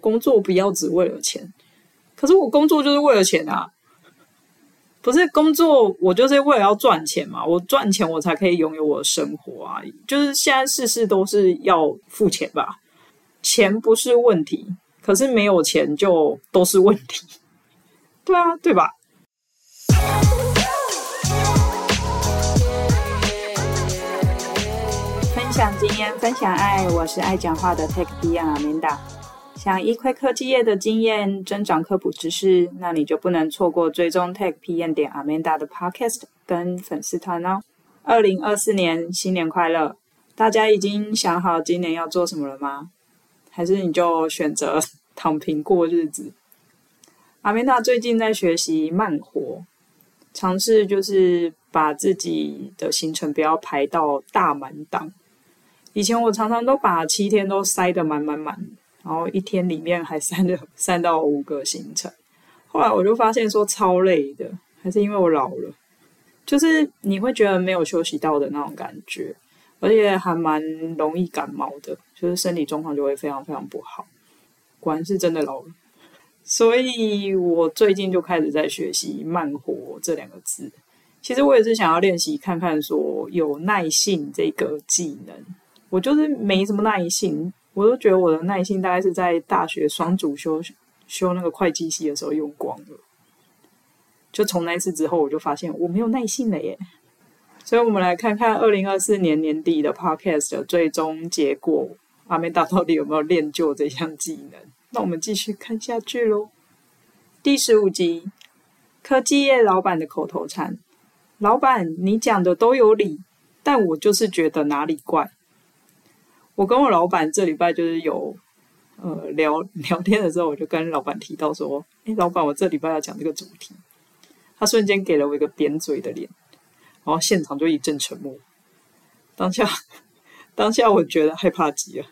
工作不要只为了钱。可是我工作就是为了钱啊，不是工作，我就是为了要赚钱嘛。我赚钱，我才可以拥有我的生活啊。就是现在事事都是要付钱吧，钱不是问题，可是没有钱就都是问题。对啊，对吧？分享经验，分享爱，我是爱讲话的 Tech Diana 明达。想一窥科技业的经验，增长科普知识，那你就不能错过追踪 Tech PM 点 Amanda 的 Podcast 跟粉丝团哦。二零二四年新年快乐！大家已经想好今年要做什么了吗？还是你就选择 躺平过日子？Amanda 最近在学习慢活，尝试就是把自己的行程不要排到大满档。以前我常常都把七天都塞得满满满。然后一天里面还塞了三到五个行程，后来我就发现说超累的，还是因为我老了，就是你会觉得没有休息到的那种感觉，而且还蛮容易感冒的，就是身体状况就会非常非常不好。果然是真的老了，所以我最近就开始在学习“慢活”这两个字。其实我也是想要练习看看说有耐性这个技能，我就是没什么耐性。我都觉得我的耐性大概是在大学双主修修那个会计系的时候用光了。就从那次之后，我就发现我没有耐性了耶。所以，我们来看看二零二四年年底的 Podcast 的最终结果阿美达到底有没有练就这项技能？那我们继续看下去喽。第十五集，科技业老板的口头禅：老板，你讲的都有理，但我就是觉得哪里怪。我跟我老板这礼拜就是有呃聊 聊天的时候，我就跟老板提到说：“哎，老板，我这礼拜要讲这个主题。”他瞬间给了我一个扁嘴的脸，然后现场就一阵沉默。当下，当下我觉得害怕极了，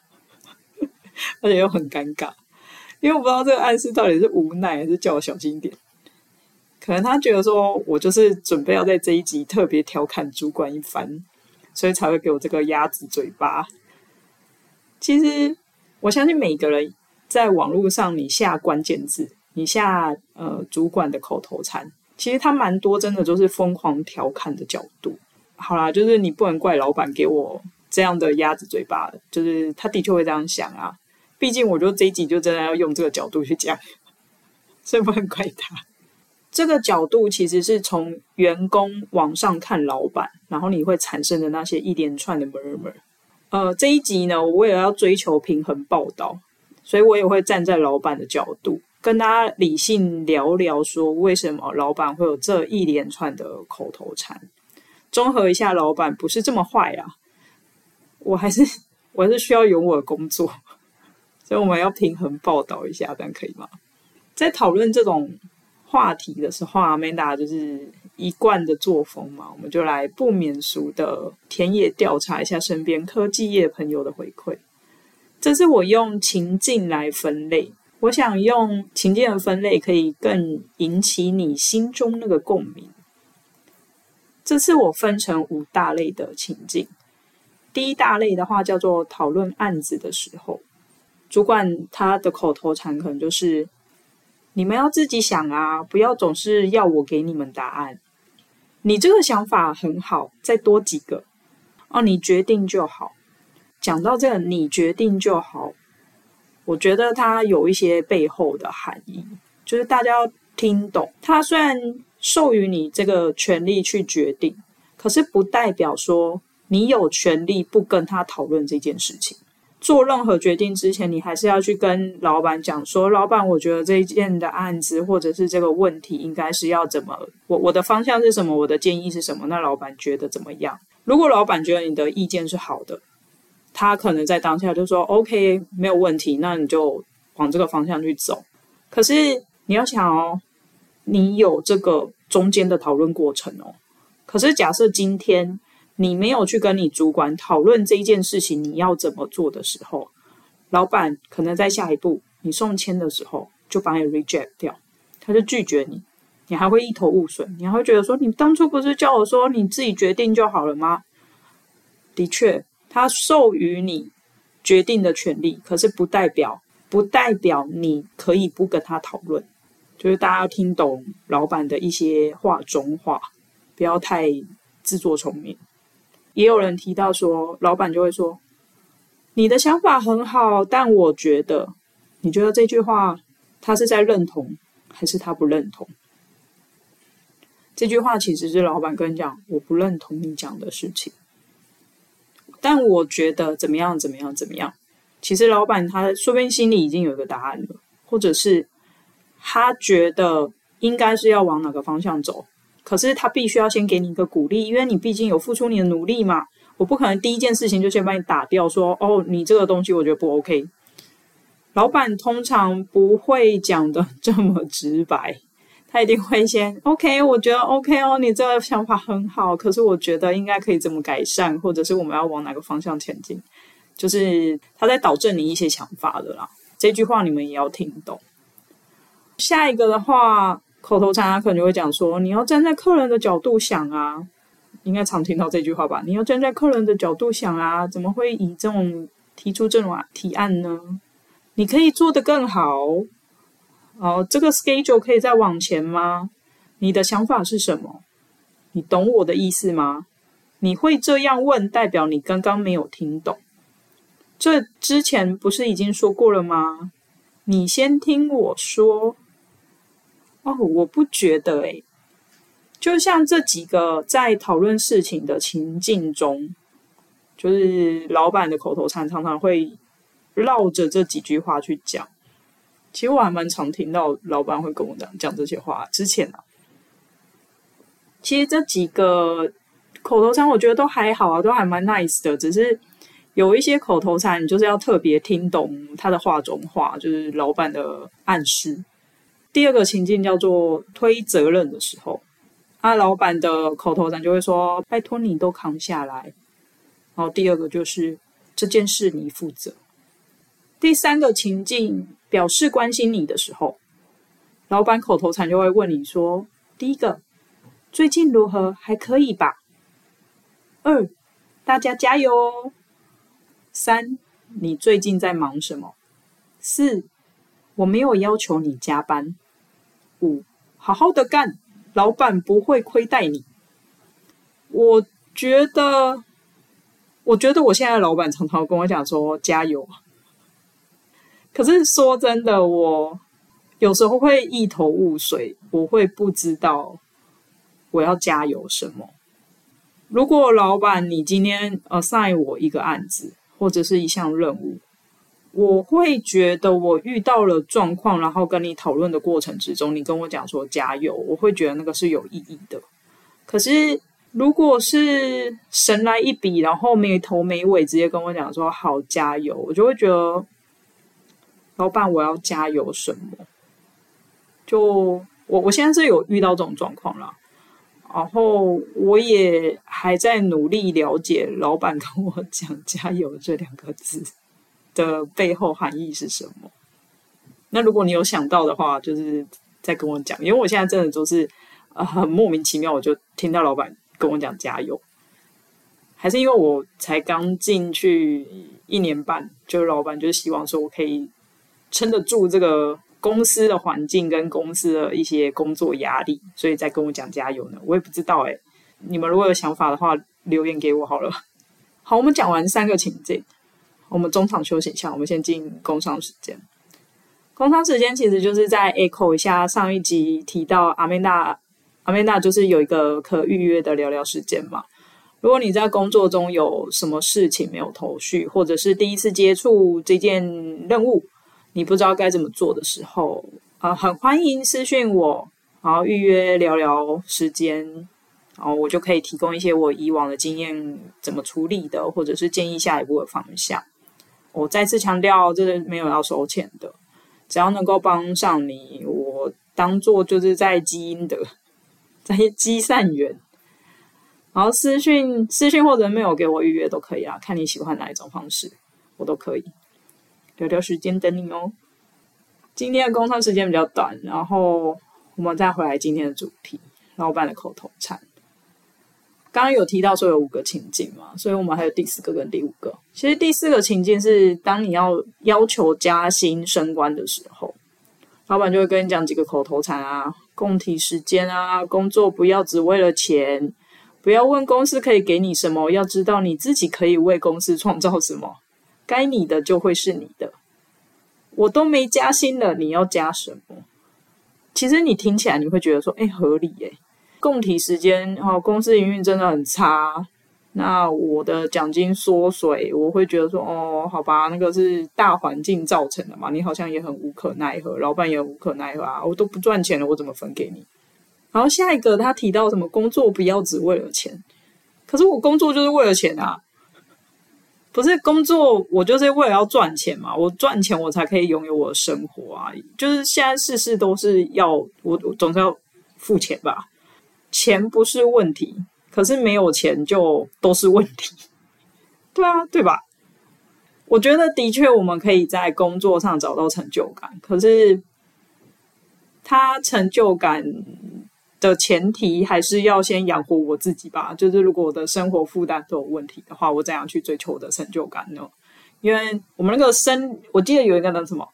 而且又很尴尬，因为我不知道这个暗示到底是无奈还是叫我小心一点。可能他觉得说我就是准备要在这一集特别调侃主管一番，所以才会给我这个鸭子嘴巴。其实，我相信每个人在网络上，你下关键字，你下呃主管的口头禅，其实他蛮多，真的都是疯狂调侃的角度。好啦，就是你不能怪老板给我这样的鸭子嘴巴，就是他的确会这样想啊。毕竟，我就这一集就真的要用这个角度去讲，所以不能怪他。这个角度其实是从员工往上看老板，然后你会产生的那些一连串的 murmur。呃，这一集呢，我为了要追求平衡报道，所以我也会站在老板的角度，跟大家理性聊聊，说为什么老板会有这一连串的口头禅。综合一下，老板不是这么坏啊，我还是我还是需要有我的工作，所以我们要平衡报道一下，这样可以吗？在讨论这种话题的时候，Amanda 就是。一贯的作风嘛，我们就来不免俗的田野调查一下身边科技业朋友的回馈。这是我用情境来分类，我想用情境的分类可以更引起你心中那个共鸣。这次我分成五大类的情境。第一大类的话叫做讨论案子的时候，主管他的口头禅可能就是：“你们要自己想啊，不要总是要我给你们答案。”你这个想法很好，再多几个哦，你决定就好。讲到这个，你决定就好，我觉得它有一些背后的含义，就是大家要听懂。他虽然授予你这个权利去决定，可是不代表说你有权利不跟他讨论这件事情。做任何决定之前，你还是要去跟老板讲说：“老板，我觉得这一件的案子或者是这个问题，应该是要怎么？我我的方向是什么？我的建议是什么？那老板觉得怎么样？如果老板觉得你的意见是好的，他可能在当下就说：‘OK，没有问题，那你就往这个方向去走。’可是你要想哦，你有这个中间的讨论过程哦。可是假设今天。你没有去跟你主管讨论这一件事情，你要怎么做的时候，老板可能在下一步你送签的时候就把你 reject 掉，他就拒绝你，你还会一头雾水，你还会觉得说，你当初不是叫我说你自己决定就好了吗？的确，他授予你决定的权利，可是不代表不代表你可以不跟他讨论。就是大家要听懂老板的一些话中话，不要太自作聪明。也有人提到说，老板就会说：“你的想法很好，但我觉得，你觉得这句话他是在认同，还是他不认同？”这句话其实是老板跟你讲：“我不认同你讲的事情，但我觉得怎么样，怎么样，怎么样。”其实老板他说不定心里已经有一个答案了，或者是。他觉得应该是要往哪个方向走，可是他必须要先给你一个鼓励，因为你毕竟有付出你的努力嘛。我不可能第一件事情就先把你打掉，说哦，你这个东西我觉得不 OK。老板通常不会讲的这么直白，他一定会先 OK，我觉得 OK 哦，你这个想法很好，可是我觉得应该可以怎么改善，或者是我们要往哪个方向前进，就是他在导正你一些想法的啦。这句话你们也要听懂。下一个的话，口头禅他可能就会讲说：“你要站在客人的角度想啊，应该常听到这句话吧？你要站在客人的角度想啊，怎么会以这种提出这种提案呢？你可以做得更好哦。这个 schedule 可以再往前吗？你的想法是什么？你懂我的意思吗？你会这样问，代表你刚刚没有听懂。这之前不是已经说过了吗？你先听我说。”哦，我不觉得诶，就像这几个在讨论事情的情境中，就是老板的口头禅常常会绕着这几句话去讲。其实我还蛮常听到老板会跟我讲讲这些话。之前，其实这几个口头禅我觉得都还好啊，都还蛮 nice 的。只是有一些口头禅，你就是要特别听懂他的话中话，就是老板的暗示。第二个情境叫做推责任的时候，啊，老板的口头禅就会说：“拜托你都扛下来。”然后第二个就是这件事你负责。第三个情境表示关心你的时候，老板口头禅就会问你说：“第一个，最近如何？还可以吧？二，大家加油哦。三，你最近在忙什么？四。”我没有要求你加班。五，好好的干，老板不会亏待你。我觉得，我觉得我现在老板常常跟我讲说加油。可是说真的，我有时候会一头雾水，我会不知道我要加油什么。如果老板你今天 assign 我一个案子，或者是一项任务。我会觉得我遇到了状况，然后跟你讨论的过程之中，你跟我讲说加油，我会觉得那个是有意义的。可是如果是神来一笔，然后没头没尾直接跟我讲说好加油，我就会觉得老板我要加油什么？就我我现在是有遇到这种状况了，然后我也还在努力了解老板跟我讲加油这两个字的背后含义是什么？那如果你有想到的话，就是再跟我讲，因为我现在真的都是呃很莫名其妙，我就听到老板跟我讲加油，还是因为我才刚进去一年半，就是老板就希望说我可以撑得住这个公司的环境跟公司的一些工作压力，所以再跟我讲加油呢。我也不知道诶，你们如果有想法的话，留言给我好了。好，我们讲完三个情境。我们中场休息一下，我们先进工商时间。工商时间其实就是在 echo 一下上一集提到阿曼达，阿曼达就是有一个可预约的聊聊时间嘛。如果你在工作中有什么事情没有头绪，或者是第一次接触这件任务，你不知道该怎么做的时候，啊、很欢迎私讯我，然后预约聊聊时间。然后我就可以提供一些我以往的经验怎么处理的，或者是建议下一步的方向。我再次强调，这是没有要收钱的，只要能够帮上你，我当做就是在积阴德，在积善缘。然后私讯私讯或者没有给我预约都可以啊，看你喜欢哪一种方式，我都可以。聊聊时间等你哦。今天的工商时间比较短，然后我们再回来今天的主题：老板的口头禅。刚刚有提到说有五个情境嘛，所以我们还有第四个跟第五个。其实第四个情境是当你要要求加薪升官的时候，老板就会跟你讲几个口头禅啊，共体时间啊，工作不要只为了钱，不要问公司可以给你什么，要知道你自己可以为公司创造什么，该你的就会是你的。我都没加薪了，你要加什么？其实你听起来你会觉得说，哎，合理哎。供体时艰，哦，公司营运真的很差，那我的奖金缩水，我会觉得说，哦，好吧，那个是大环境造成的嘛，你好像也很无可奈何，老板也无可奈何啊，我都不赚钱了，我怎么分给你？然后下一个他提到什么工作不要只为了钱，可是我工作就是为了钱啊，不是工作，我就是为了要赚钱嘛，我赚钱我才可以拥有我的生活啊，就是现在事事都是要我，我总是要付钱吧。钱不是问题，可是没有钱就都是问题。对啊，对吧？我觉得的确我们可以在工作上找到成就感，可是他成就感的前提还是要先养活我自己吧。就是如果我的生活负担都有问题的话，我怎样去追求我的成就感呢？因为我们那个生，我记得有一个那什么，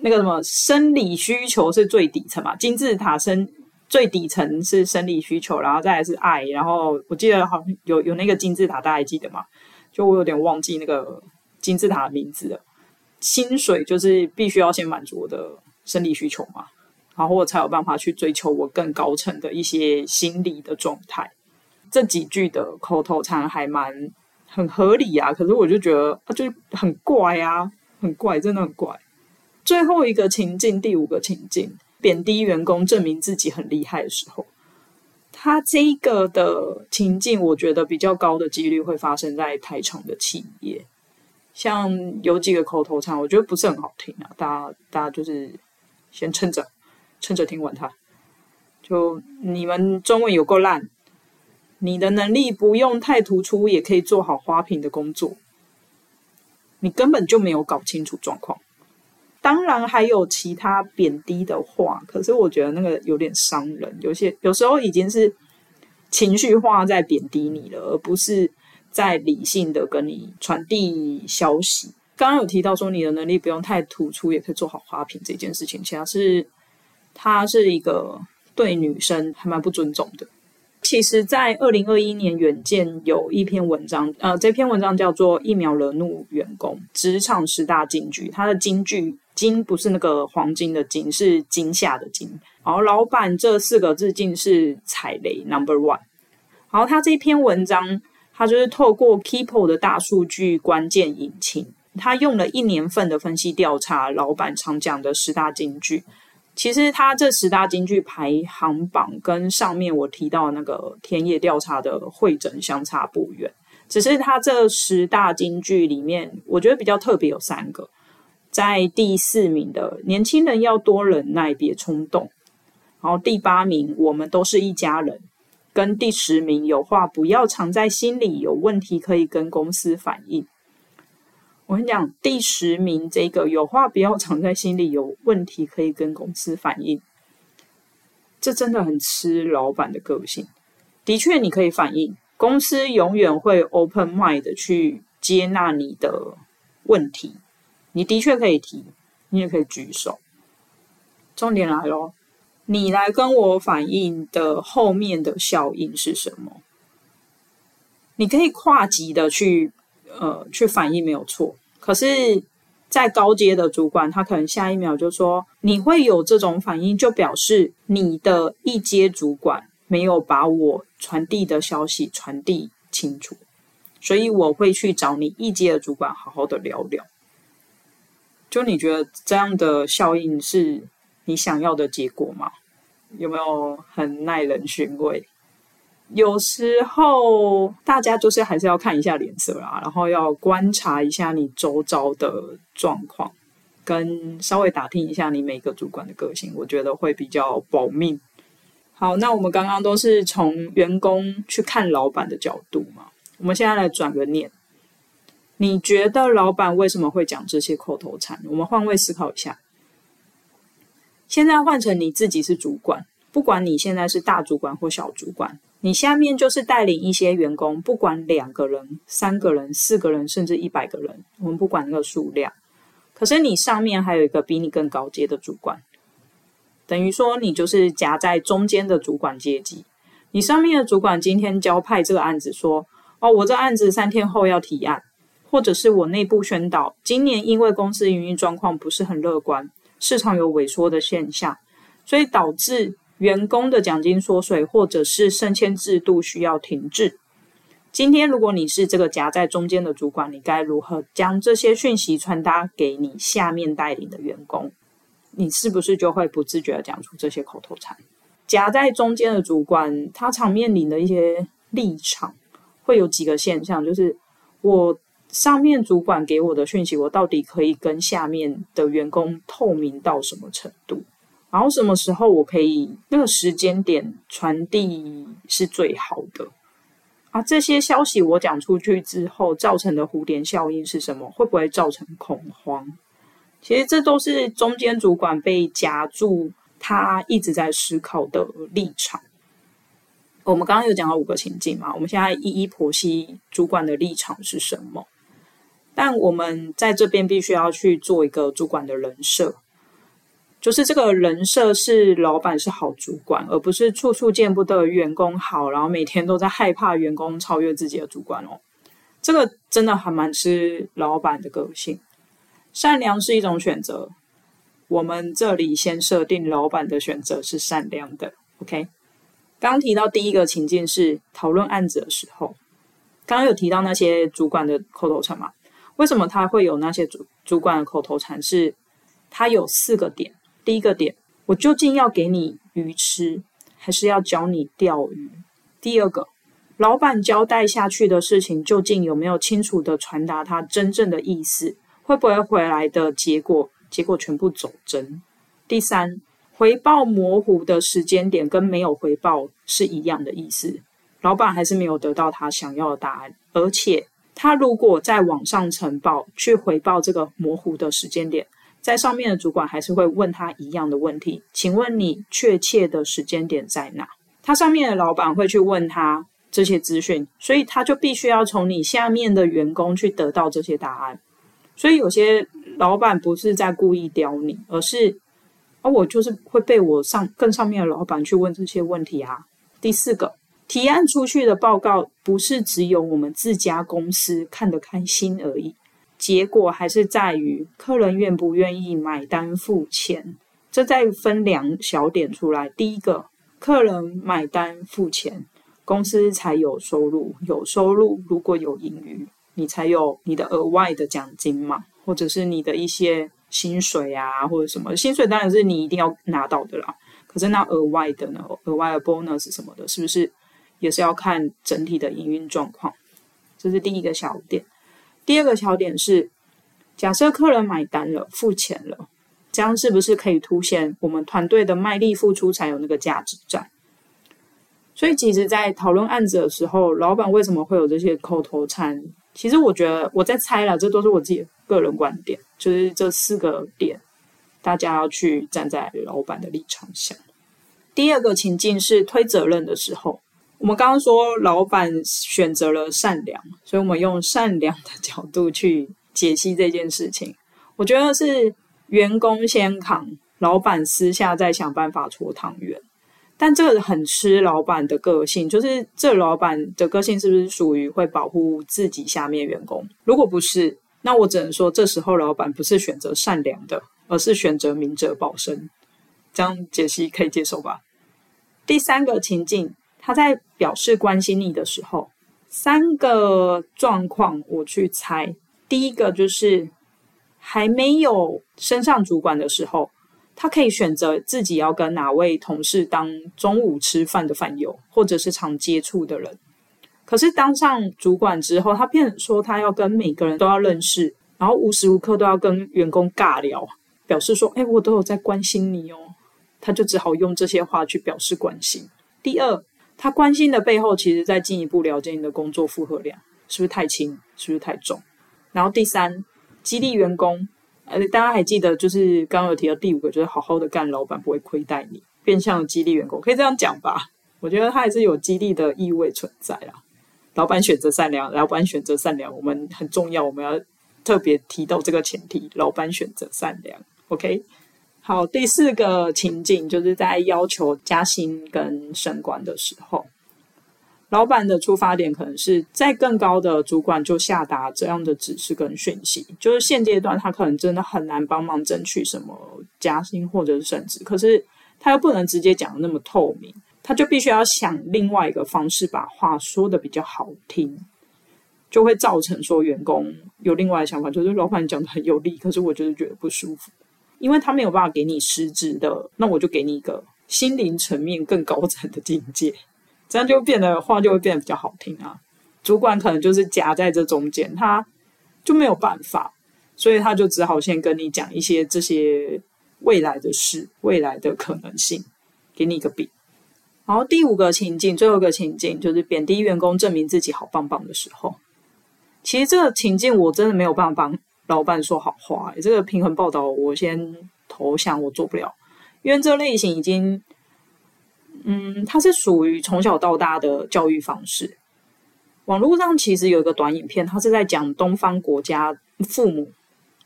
那个什么生理需求是最底层嘛，金字塔生。最底层是生理需求，然后再来是爱，然后我记得好像有有那个金字塔，大家还记得吗？就我有点忘记那个金字塔的名字了。薪水就是必须要先满足我的生理需求嘛，然后我才有办法去追求我更高层的一些心理的状态。这几句的口头禅还蛮很合理啊，可是我就觉得啊，就很怪啊，很怪，真的很怪。最后一个情境，第五个情境。贬低员工，证明自己很厉害的时候，他这个的情境，我觉得比较高的几率会发生在台厂的企业。像有几个口头禅，我觉得不是很好听啊，大家大家就是先撑着，撑着听完它。就你们中文有够烂，你的能力不用太突出，也可以做好花瓶的工作，你根本就没有搞清楚状况。当然还有其他贬低的话，可是我觉得那个有点伤人。有些有时候已经是情绪化在贬低你了，而不是在理性的跟你传递消息。刚刚有提到说你的能力不用太突出，也可以做好花瓶这件事情，其实是他是一个对女生还蛮不尊重的。其实，在二零二一年，远见有一篇文章，呃，这篇文章叫做《一秒惹怒员工：职场十大金句》，它的金句。金不是那个黄金的金，是惊吓的惊。然后老板这四个字竟是踩雷 number one。然后他这篇文章，他就是透过 Keepo 的大数据关键引擎，他用了一年份的分析调查，老板常讲的十大金句。其实他这十大金句排行榜跟上面我提到那个田野调查的汇整相差不远，只是他这十大金句里面，我觉得比较特别有三个。在第四名的年轻人要多忍耐，别冲动。然后第八名，我们都是一家人。跟第十名，有话不要藏在心里，有问题可以跟公司反映。我跟你讲，第十名这个有话不要藏在心里，有问题可以跟公司反映。这真的很吃老板的个性。的确，你可以反映，公司永远会 open mind 的去接纳你的问题。你的确可以提，你也可以举手。重点来咯，你来跟我反映的后面的效应是什么？你可以跨级的去呃去反映没有错，可是，在高阶的主管，他可能下一秒就说，你会有这种反应，就表示你的一阶主管没有把我传递的消息传递清楚，所以我会去找你一阶的主管好好的聊聊。就你觉得这样的效应是你想要的结果吗？有没有很耐人寻味？有时候大家就是还是要看一下脸色啦，然后要观察一下你周遭的状况，跟稍微打听一下你每个主管的个性，我觉得会比较保命。好，那我们刚刚都是从员工去看老板的角度嘛，我们现在来转个念。你觉得老板为什么会讲这些口头禅？我们换位思考一下。现在换成你自己是主管，不管你现在是大主管或小主管，你下面就是带领一些员工，不管两个人、三个人、四个人，甚至一百个人，我们不管那个数量。可是你上面还有一个比你更高阶的主管，等于说你就是夹在中间的主管阶级。你上面的主管今天交派这个案子，说：“哦，我这案子三天后要提案。”或者是我内部宣导，今年因为公司营运状况不是很乐观，市场有萎缩的现象，所以导致员工的奖金缩水，或者是升迁制度需要停滞。今天如果你是这个夹在中间的主管，你该如何将这些讯息传达给你下面带领的员工？你是不是就会不自觉地讲出这些口头禅？夹在中间的主管，他常面临的一些立场，会有几个现象，就是我。上面主管给我的讯息，我到底可以跟下面的员工透明到什么程度？然后什么时候我可以那个时间点传递是最好的？啊，这些消息我讲出去之后造成的蝴蝶效应是什么？会不会造成恐慌？其实这都是中间主管被夹住，他一直在思考的立场。我们刚刚有讲到五个情境嘛，我们现在一一剖析主管的立场是什么？但我们在这边必须要去做一个主管的人设，就是这个人设是老板是好主管，而不是处处见不得员工好，然后每天都在害怕员工超越自己的主管哦。这个真的还蛮吃老板的个性。善良是一种选择，我们这里先设定老板的选择是善良的。OK，刚提到第一个情境是讨论案子的时候，刚刚有提到那些主管的口头禅嘛？为什么他会有那些主主管的口头禅？是，他有四个点。第一个点，我究竟要给你鱼吃，还是要教你钓鱼？第二个，老板交代下去的事情，究竟有没有清楚地传达他真正的意思？会不会回来的结果，结果全部走针？第三，回报模糊的时间点跟没有回报是一样的意思，老板还是没有得到他想要的答案，而且。他如果在网上呈报去回报这个模糊的时间点，在上面的主管还是会问他一样的问题，请问你确切的时间点在哪？他上面的老板会去问他这些资讯，所以他就必须要从你下面的员工去得到这些答案。所以有些老板不是在故意刁你，而是而我就是会被我上更上面的老板去问这些问题啊。第四个。提案出去的报告不是只有我们自家公司看得开心而已，结果还是在于客人愿不愿意买单付钱。这再分两小点出来：第一个，客人买单付钱，公司才有收入，有收入如果有盈余，你才有你的额外的奖金嘛，或者是你的一些薪水啊，或者什么薪水当然是你一定要拿到的啦。可是那额外的呢？额外的 bonus 什么的，是不是？也是要看整体的营运状况，这是第一个小点。第二个小点是，假设客人买单了、付钱了，这样是不是可以凸显我们团队的卖力付出才有那个价值在？所以，其实，在讨论案子的时候，老板为什么会有这些口头禅？其实，我觉得我在猜了，这都是我自己个人观点，就是这四个点，大家要去站在老板的立场想。第二个情境是推责任的时候。我们刚刚说，老板选择了善良，所以我们用善良的角度去解析这件事情。我觉得是员工先扛，老板私下再想办法搓汤圆。但这个很吃老板的个性，就是这老板的个性是不是属于会保护自己下面员工？如果不是，那我只能说，这时候老板不是选择善良的，而是选择明哲保身。这样解析可以接受吧？第三个情境。他在表示关心你的时候，三个状况我去猜。第一个就是还没有升上主管的时候，他可以选择自己要跟哪位同事当中午吃饭的饭友，或者是常接触的人。可是当上主管之后，他变说他要跟每个人都要认识，然后无时无刻都要跟员工尬聊，表示说：“哎，我都有在关心你哦。”他就只好用这些话去表示关心。第二。他关心的背后，其实在进一步了解你的工作负荷量是不是太轻，是不是太重。然后第三，激励员工，呃，大家还记得，就是刚刚有提到第五个，就是好好的干，老板不会亏待你，变相的激励员工，可以这样讲吧？我觉得他还是有激励的意味存在啦。老板选择善良，老板选择善良，我们很重要，我们要特别提到这个前提：老板选择善良。OK，好，第四个情景就是在要求加薪跟升官的时候。老板的出发点可能是在更高的主管就下达这样的指示跟讯息，就是现阶段他可能真的很难帮忙争取什么加薪或者是升职，可是他又不能直接讲得那么透明，他就必须要想另外一个方式把话说得比较好听，就会造成说员工有另外的想法，就是老板讲得很有力，可是我就是觉得不舒服，因为他没有办法给你实质的，那我就给你一个心灵层面更高层的境界。这样就变得话就会变得比较好听啊，主管可能就是夹在这中间，他就没有办法，所以他就只好先跟你讲一些这些未来的事、未来的可能性，给你一个饼。然后第五个情境，最后一个情境就是贬低员工，证明自己好棒棒的时候。其实这个情境我真的没有办法帮老板说好话，这个平衡报道我先投降，我做不了，因为这类型已经。嗯，它是属于从小到大的教育方式。网络上其实有一个短影片，它是在讲东方国家父母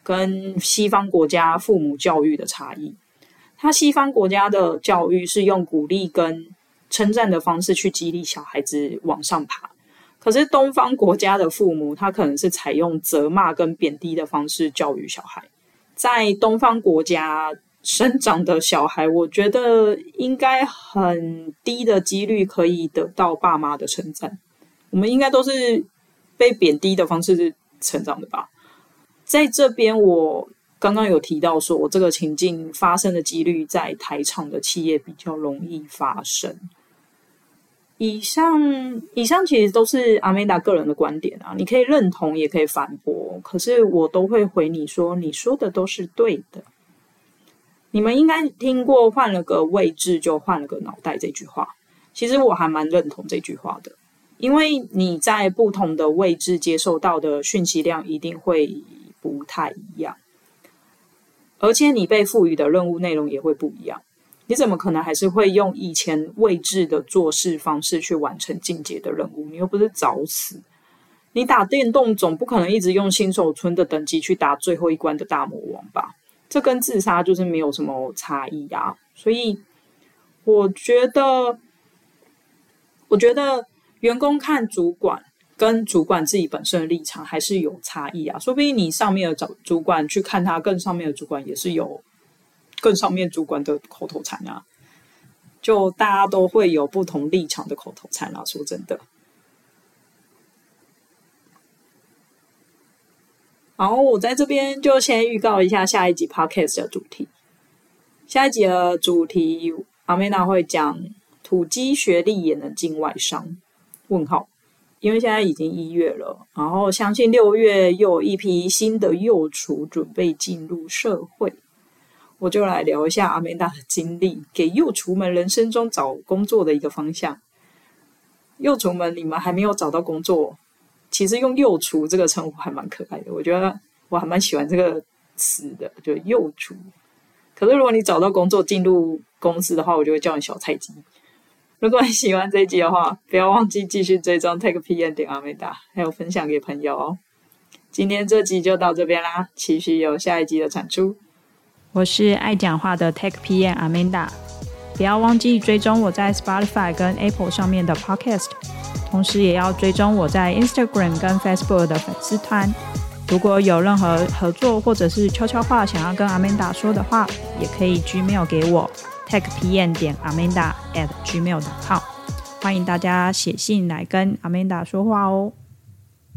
跟西方国家父母教育的差异。它西方国家的教育是用鼓励跟称赞的方式去激励小孩子往上爬，可是东方国家的父母，他可能是采用责骂跟贬低的方式教育小孩。在东方国家。生长的小孩，我觉得应该很低的几率可以得到爸妈的称赞。我们应该都是被贬低的方式成长的吧？在这边，我刚刚有提到说，我这个情境发生的几率在台厂的企业比较容易发生。以上，以上其实都是阿曼达个人的观点啊，你可以认同，也可以反驳，可是我都会回你说，你说的都是对的。你们应该听过“换了个位置就换了个脑袋”这句话，其实我还蛮认同这句话的，因为你在不同的位置接受到的讯息量一定会不太一样，而且你被赋予的任务内容也会不一样。你怎么可能还是会用以前位置的做事方式去完成进阶的任务？你又不是找死，你打电动总不可能一直用新手村的等级去打最后一关的大魔王吧？这跟自杀就是没有什么差异啊，所以我觉得，我觉得员工看主管跟主管自己本身的立场还是有差异啊。说不定你上面的主主管去看他更上面的主管，也是有更上面主管的口头禅啊。就大家都会有不同立场的口头禅啊。说真的。好，我在这边就先预告一下下一集 podcast 的主题。下一集的主题，阿美娜会讲土鸡学历也能进外商？问号，因为现在已经一月了，然后相信六月又有一批新的幼厨准备进入社会，我就来聊一下阿美达的经历，给幼厨们人生中找工作的一个方向。幼厨们，你们还没有找到工作？其实用“幼厨”这个称呼还蛮可爱的，我觉得我还蛮喜欢这个词的，就“幼厨”。可是如果你找到工作进入公司的话，我就会叫你小菜鸡。如果你喜欢这一集的话，不要忘记继续追踪 TechPM 点阿美达，还有分享给朋友哦。今天这集就到这边啦，期许有下一集的产出。我是爱讲话的 Tech PM Amanda，，不要忘记追踪我在 Spotify 跟 Apple 上面的 Podcast。同时也要追踪我在 Instagram 跟 Facebook 的粉丝团。如果有任何合作或者是悄悄话想要跟 Amanda 说的话，也可以 Gmail 给我 techpm 点 Amanda at gmail.com。欢迎大家写信来跟 Amanda 说话哦。